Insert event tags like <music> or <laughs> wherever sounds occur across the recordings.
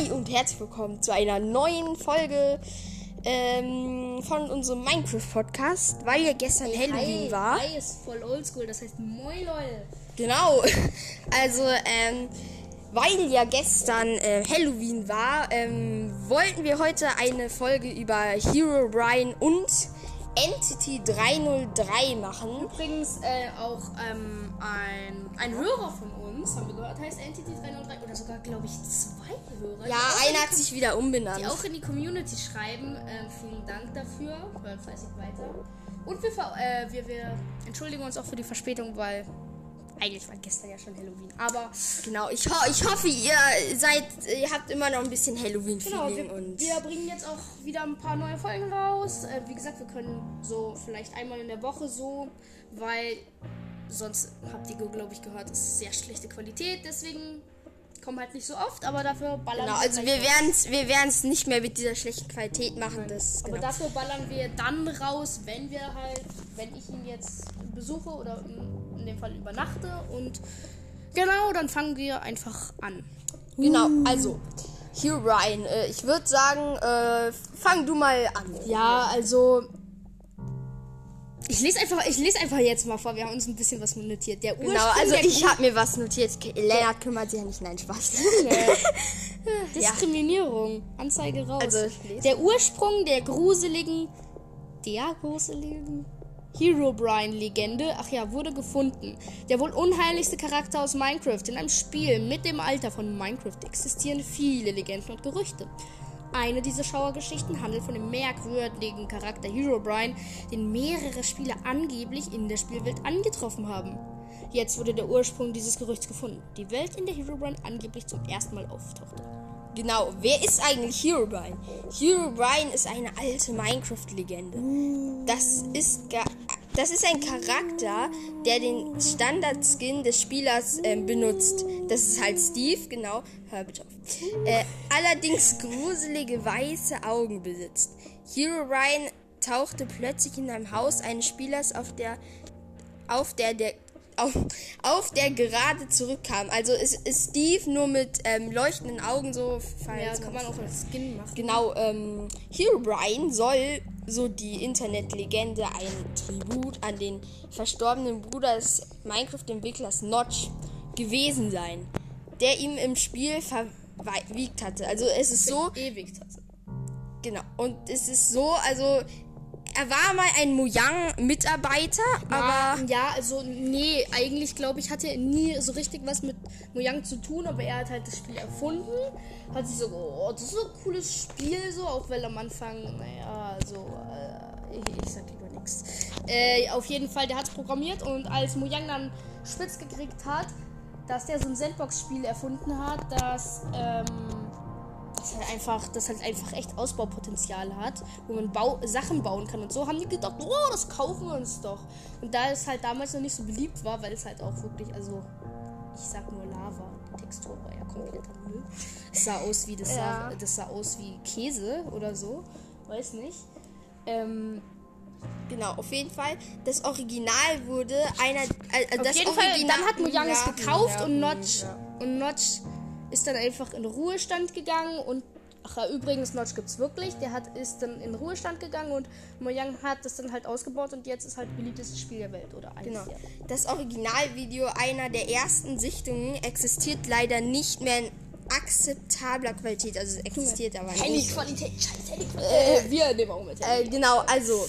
Hi und herzlich willkommen zu einer neuen Folge ähm, von unserem Minecraft-Podcast, weil ja gestern Halloween Hi, war. Hi ist voll oldschool, das heißt Moin Leute. Genau. <laughs> Also, ähm, weil ja gestern äh, Halloween war, ähm, wollten wir heute eine Folge über Hero Brian und Entity 303 machen. Übrigens äh, auch ähm, ein, ein Hörer von uns, haben wir gehört, heißt Entity 303 oder sogar, glaube ich, zwei Hörer. Ja, einer hat sich wieder umbenannt. die auch in die Community schreiben. Ähm, vielen Dank dafür. Hört fleißig weiter. Und wir, äh, wir, wir entschuldigen uns auch für die Verspätung, weil eigentlich war gestern ja schon Halloween. Aber Genau, ich, ho ich hoffe, ihr seid, ihr habt immer noch ein bisschen Halloween-Feeling genau, wir, wir bringen jetzt auch wieder ein paar neue Folgen raus. Äh, wie gesagt, wir können so vielleicht einmal in der Woche so, weil sonst habt ihr, glaube ich, gehört, es ist sehr schlechte Qualität. Deswegen kommen halt nicht so oft, aber dafür ballern Genau, also wir gleich raus. werden es wir werden's nicht mehr mit dieser schlechten Qualität machen. Das, Aber genau. dafür ballern wir dann raus, wenn wir halt, wenn ich ihn jetzt besuche oder in, dem Fall übernachte und genau, dann fangen wir einfach an. genau, also, Hero Brian, äh, ich würde sagen, äh, fang du mal an. Ja, also ich lese einfach, ich lese einfach jetzt mal vor. Wir haben uns ein bisschen was notiert. Der Genau, Ursprung also der ich habe mir was notiert. Lennart kümmert sich ja nicht, nein, Spaß. <laughs> Diskriminierung. Anzeige raus. Also, der Ursprung der gruseligen, der gruseligen Herobrine-Legende, ach ja, wurde gefunden. Der wohl unheiligste Charakter aus Minecraft. In einem Spiel mit dem Alter von Minecraft existieren viele Legenden und Gerüchte. Eine dieser Schauergeschichten handelt von dem merkwürdigen Charakter Herobrine, den mehrere Spieler angeblich in der Spielwelt angetroffen haben. Jetzt wurde der Ursprung dieses Gerüchts gefunden. Die Welt, in der Herobrine angeblich zum ersten Mal auftauchte. Genau, wer ist eigentlich Hero Brian? Hero Brian ist eine alte Minecraft-Legende. Das ist ga- das ist ein Charakter, der den Standard-Skin des Spielers ähm, benutzt. Das ist halt Steve, genau. Hör bitte auf. Äh, allerdings gruselige weiße Augen besitzt. Hero Brian tauchte plötzlich in einem Haus eines Spielers auf der auf der der auf, auf der gerade zurückkam. Also es ist Steve nur mit ähm, leuchtenden Augen so. falls Ja, kann man auch als Skin machen. Genau, ähm, Herobrine soll, so die Internetlegende, ein Tribut an den verstorbenen Bruder des Minecraft-Entwicklers Notch gewesen sein, der ihm im Spiel verwiegt hatte. Also es ist so, Ewig hatte. genau, und es ist so, also er war mal ein Mojang-Mitarbeiter, aber ja, also nee, eigentlich glaube ich, hatte er nie so richtig was mit Mojang zu tun, aber er hat halt das Spiel erfunden. Hat sich so, oh, das ist so ein cooles Spiel, so, auch weil am Anfang, naja, so, äh, ich, ich sag lieber nichts. Äh, auf jeden Fall, der hat es programmiert und als Mojang dann spitz gekriegt hat, dass der so ein Sandbox-Spiel erfunden hat, das, ähm, das halt einfach, das halt einfach echt Ausbaupotenzial hat, wo man Bau Sachen bauen kann und so, haben die gedacht, oh, das kaufen wir uns doch. Und da es halt damals noch nicht so beliebt war, weil es halt auch wirklich, also ich sag nur Lava, die Textur war ja kompletter Müll. Es sah aus wie, das, Ja. sah, das sah aus wie Käse oder so, weiß nicht. Ähm, genau, auf jeden Fall, das Original wurde einer, äh, Auf das jeden Fall, Original, dann hat Mojang es Ja, gekauft ja, und Notch, ja. und Notch ist dann einfach in Ruhestand gegangen und ach ja, übrigens Notch gibt's wirklich, der hat ist dann in Ruhestand gegangen und Mojang hat das dann halt ausgebaut und jetzt ist halt beliebtestes Spiel der Welt oder eins Genau. der. Das Originalvideo einer der ersten Sichtungen existiert leider nicht mehr in akzeptabler Qualität. Also es existiert aber nicht. Handyqualität, scheiß Handyqualität. Äh, wir nehmen auch mit Äh, genau, also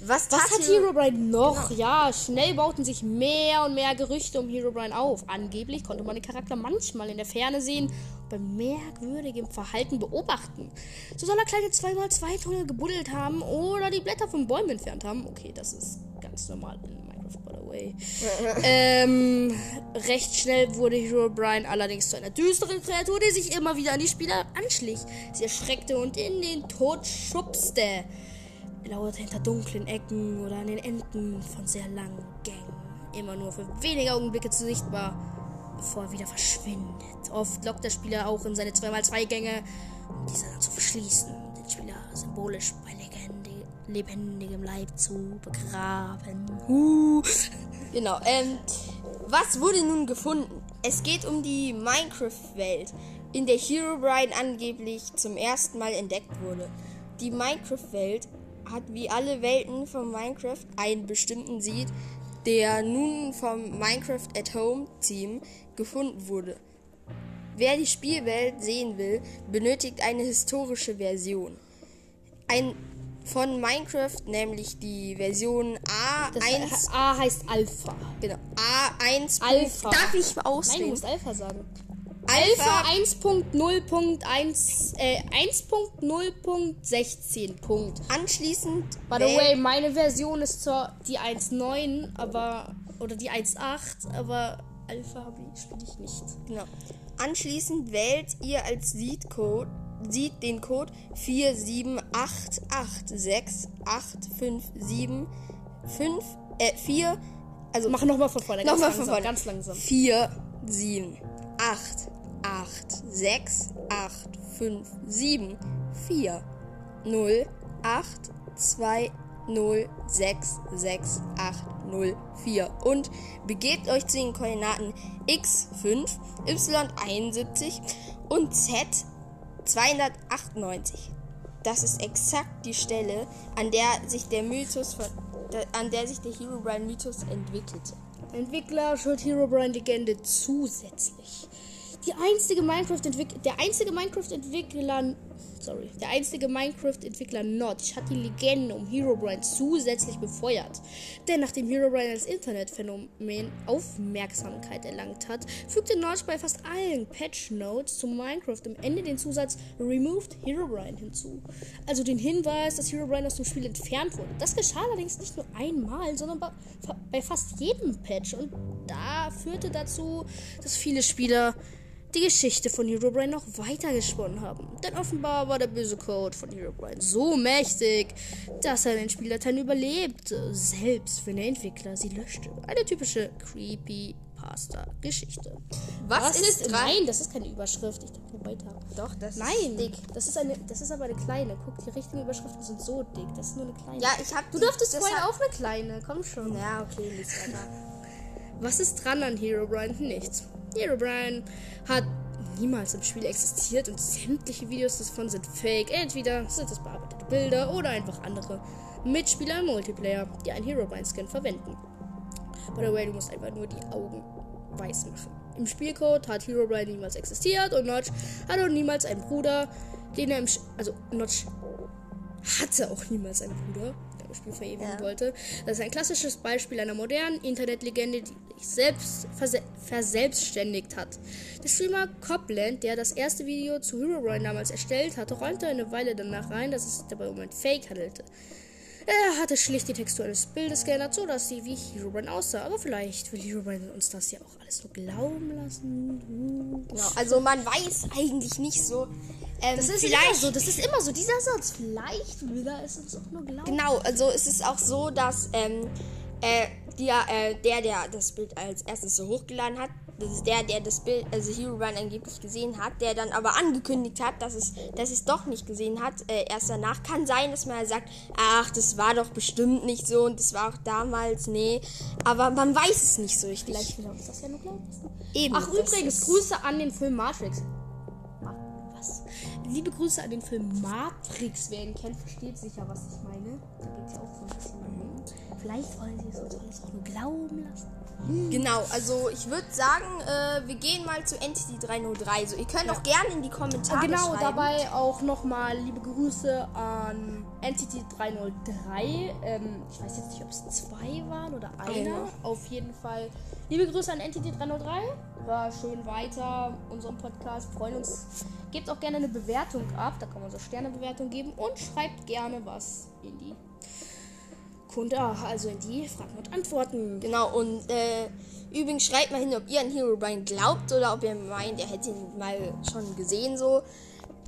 was, tat hat Herobrine noch? Ja, schnell bauten sich mehr und mehr Gerüchte um Herobrine auf. Angeblich konnte man den Charakter manchmal in der Ferne sehen und bei merkwürdigem Verhalten beobachten. So soll er kleine 2x2 Tunnel gebuddelt haben oder die Blätter von Bäumen entfernt haben. Okay, das ist ganz normal in Minecraft, by the way. <laughs> ähm, recht schnell wurde Herobrine allerdings zu einer düsteren Kreatur, die sich immer wieder an die Spieler anschlich. Sie erschreckte und in den Tod schubste lauerte hinter dunklen Ecken oder an den Enden von sehr langen Gängen. Immer nur für wenige Augenblicke zu sichtbar, bevor er wieder verschwindet. Oft lockt der Spieler auch in seine 2x2-Gänge, um diese dann zu verschließen, den Spieler symbolisch bei Legende, lebendigem Leib zu begraben. Uh. <laughs> Genau, ähm, was wurde nun gefunden? Es geht um die Minecraft-Welt. in der Herobrine angeblich zum ersten Mal entdeckt wurde. Die Minecraft-Welt hat wie alle Welten von Minecraft einen bestimmten Seed, der nun vom Minecraft at Home Team gefunden wurde. Wer die Spielwelt sehen will, benötigt eine historische Version. Ein von Minecraft, nämlich die Version A1. Das A heißt Alpha. Genau. A1. Alpha. Darf ich Nein, du ausreden? musst Alpha sagen. Alpha. Alpha 1.0.1 äh, 1.0.16. Punkt. Anschließend. By the way, meine Version ist zwar die 1.9, aber oder die 1.8, aber Alpha habe ich- spiele ich nicht. Genau. Anschließend wählt ihr als Seed-Code sieht den Code 478868575 äh 4 also Mach nochmal von vorne, Nochmal von langsam, vorne. ganz langsam. 4 7 8 8 6 8 5 7 4 0 8 2 0 6 6 8 0 4 und begebt euch zu den Koordinaten x5 y71 und z 298. Das ist exakt die Stelle, an der sich der Mythos von, an der sich der Herobrine Mythos entwickelte. Entwickler Short Herobrine Legende zusätzlich. Die einzige Minecraft Entwick der einzige Minecraft Entwickler sorry, der einzige Minecraft Entwickler Notch hat die Legende um Herobrine zusätzlich befeuert. Denn nachdem Herobrine als Internetphänomen Aufmerksamkeit erlangt hat, fügte Notch bei fast allen Patch Notes zu Minecraft am Ende den Zusatz Removed Herobrine hinzu. Also den Hinweis, dass Herobrine aus dem Spiel entfernt wurde. Das geschah allerdings nicht nur einmal, sondern bei, bei fast jedem Patch und da führte dazu, dass viele Spieler die Geschichte von Herobrine noch weiter gesponnen haben. Denn offenbar war der böse Code von Herobrine so mächtig, dass er den Spieldateien überlebte, selbst wenn der Entwickler sie löschte. Eine typische Creepypasta-Geschichte. Was, ist dran? Nein, das ist keine Überschrift. Ich dachte weiter. Doch, das Nein, ist dick. das ist eine, das ist aber eine kleine. Guck, die richtigen Überschriften sind so dick. Das ist nur eine kleine. Ja, ich hab du durftest vorhin auch eine kleine. Komm schon. Ja, okay, lies weiter. Was ist dran an Herobrine? Nichts. Herobrine hat niemals im Spiel existiert und sämtliche Videos davon sind fake. Entweder sind es bearbeitete Bilder oder einfach andere Mitspieler im Multiplayer, die einen Herobrine-Skin verwenden. By the way, du musst einfach nur die Augen weiß machen. Im Spielcode hat Herobrine niemals existiert und Notch hat auch niemals einen Bruder, den er im Sch also Notch hatte auch niemals einen Bruder, Spiel verewigen Ja. wollte. Das ist ein klassisches Beispiel einer modernen Internetlegende, die sich selbst verse verselbstständigt hat. Der Streamer Copland, der das erste Video zu Herobrine damals erstellt hatte, räumte eine Weile danach rein, dass es sich dabei um ein Fake handelte. Er hatte schlicht die Textur eines Bildes geändert, so dass sie wie Herobrine aussah. Aber vielleicht will Herobrine uns das ja auch alles nur glauben lassen. Genau, also man weiß eigentlich nicht so. Ähm, Das ist immer so, das ist immer so, dieser Satz. Vielleicht will er es uns auch nur glauben. Genau, also es ist auch so, dass ähm, äh, der, äh, der, der das Bild als erstes so hochgeladen hat, das ist der, der das Bild, also Herobrine angeblich gesehen hat, der dann aber angekündigt hat, dass es, dass es doch nicht gesehen hat, äh, erst danach. Kann sein, dass man sagt, ach, das war doch bestimmt nicht so und das war auch damals, nee. Aber man weiß es nicht so richtig. Vielleicht uns das ja nur lassen. Eben, Ach, übrigens, Grüße an den Film Matrix. Liebe Grüße an den Film Matrix. Wer ihn kennt, versteht sicher, was ich meine. Da geht es ja auch so ein bisschen darum. Vielleicht wollen sie es uns alles auch nur glauben lassen. Genau, also ich würde sagen, äh, wir gehen mal zu Entity 303. So, ihr könnt auch gerne in die Kommentare Genau, schreiben. dabei auch nochmal liebe Grüße an Entity 303. Ähm, ich weiß jetzt nicht, ob es zwei waren oder einer. Einer. Auf jeden Fall liebe Grüße an Entity 303. War schön weiter unserem Podcast. Freuen uns. Gebt auch gerne eine Bewertung ab. Da kann man so Sternebewertung geben. Und schreibt gerne was in die Kunde, also in die Fragen und Antworten. Genau, und äh, übrigens schreibt mal hin, ob ihr an Herobrine glaubt oder ob ihr meint, ihr hättet ihn mal schon gesehen so.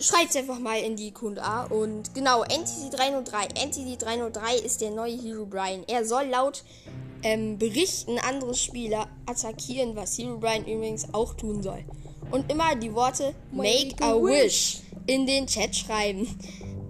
Schreibt einfach mal in die Q&A. Und genau, Entity 303. Entity 303 ist der neue Herobrine. Er soll laut ähm, Berichten andere Spieler attackieren, was Herobrine übrigens auch tun soll. Und immer die Worte Make a Wish in den Chat schreiben.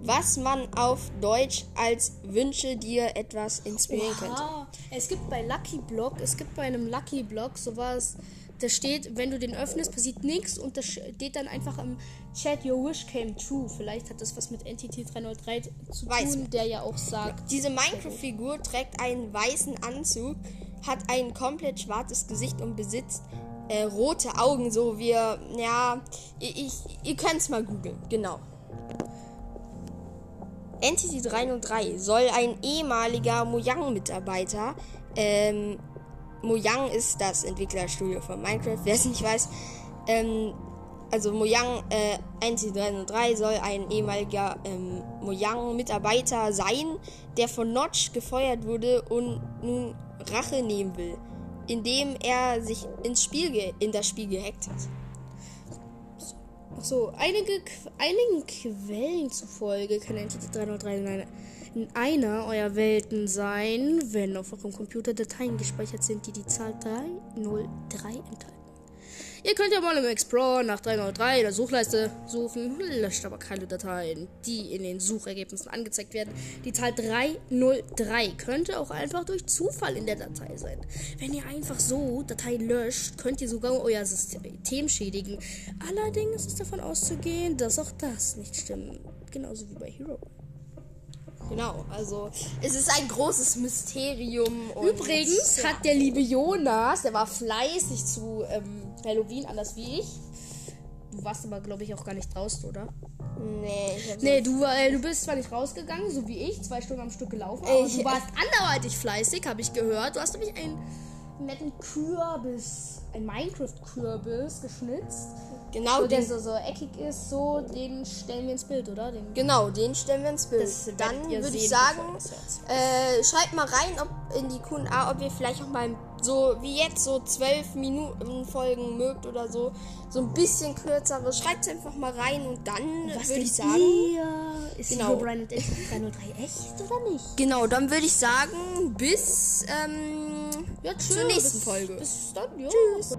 Was man auf Deutsch als Wünsche dir etwas inspirieren könnte. Ah, es gibt bei Lucky Block, es gibt bei einem Lucky Block sowas, Da steht, wenn du den öffnest, passiert nichts und da steht dann einfach im Chat, your wish came true. Vielleicht hat das was mit Entity 303 zu Weiß tun, der ja auch sagt. Diese Minecraft-Figur trägt einen weißen Anzug, hat ein komplett schwarzes Gesicht und besitzt äh, rote Augen, so wie, ja, ich, ich, ihr könnt es mal googeln, genau. Entity 303 soll ein ehemaliger Mojang-Mitarbeiter, ähm, Mojang ist das Entwicklerstudio von Minecraft, wer es nicht weiß, ähm, also Mojang äh, Entity 303 soll ein ehemaliger ähm, Mojang-Mitarbeiter sein, der von Notch gefeuert wurde und nun Rache nehmen will, indem er sich ins Spiel in das Spiel gehackt hat. So, einige, einigen Quellen zufolge kann Entity 303 in einer, in einer eurer Welten sein, wenn auf eurem Computer Dateien gespeichert sind, die die Zahl 303 enthalten. Ihr könnt ja mal im Explorer nach 303 in der Suchleiste suchen, löscht aber keine Dateien, die in den Suchergebnissen angezeigt werden. Die Zahl 303 könnte auch einfach durch Zufall in der Datei sein. Wenn ihr einfach so Dateien löscht, könnt ihr sogar euer System schädigen. Allerdings ist davon auszugehen, dass auch das nicht stimmt. Genauso wie bei Hero. Genau, also es ist ein großes Mysterium. Übrigens ja. hat der liebe Jonas, der war fleißig zu ähm, Halloween, anders wie ich. Du warst aber, glaube ich, auch gar nicht draußen, oder? Nee, Nee, du, äh, du bist zwar nicht rausgegangen, so wie ich, zwei Stunden am Stück gelaufen, aber Ich- du warst <laughs> anderweitig fleißig, habe ich gehört. Du hast nämlich einen netten Kürbis, ein Minecraft-Kürbis geschnitzt. Genau So, der den, so, so eckig ist, so, den stellen wir ins Bild, oder? Den, genau, den stellen wir ins Bild. Dann würde ich sagen, äh, schreibt mal rein, ob in die Q&A, ob ihr vielleicht auch mal so wie jetzt so zwölf Minuten Folgen mögt oder so, so ein bisschen kürzere. Schreibt es einfach mal rein und dann würde ich sagen, Ihr? Ist Genau. Brian und Entity 303 echt oder nicht? genau, dann würde ich sagen, bis ähm, Ja, zur nächsten bis, Folge. Bis dann, ja. Tschüss.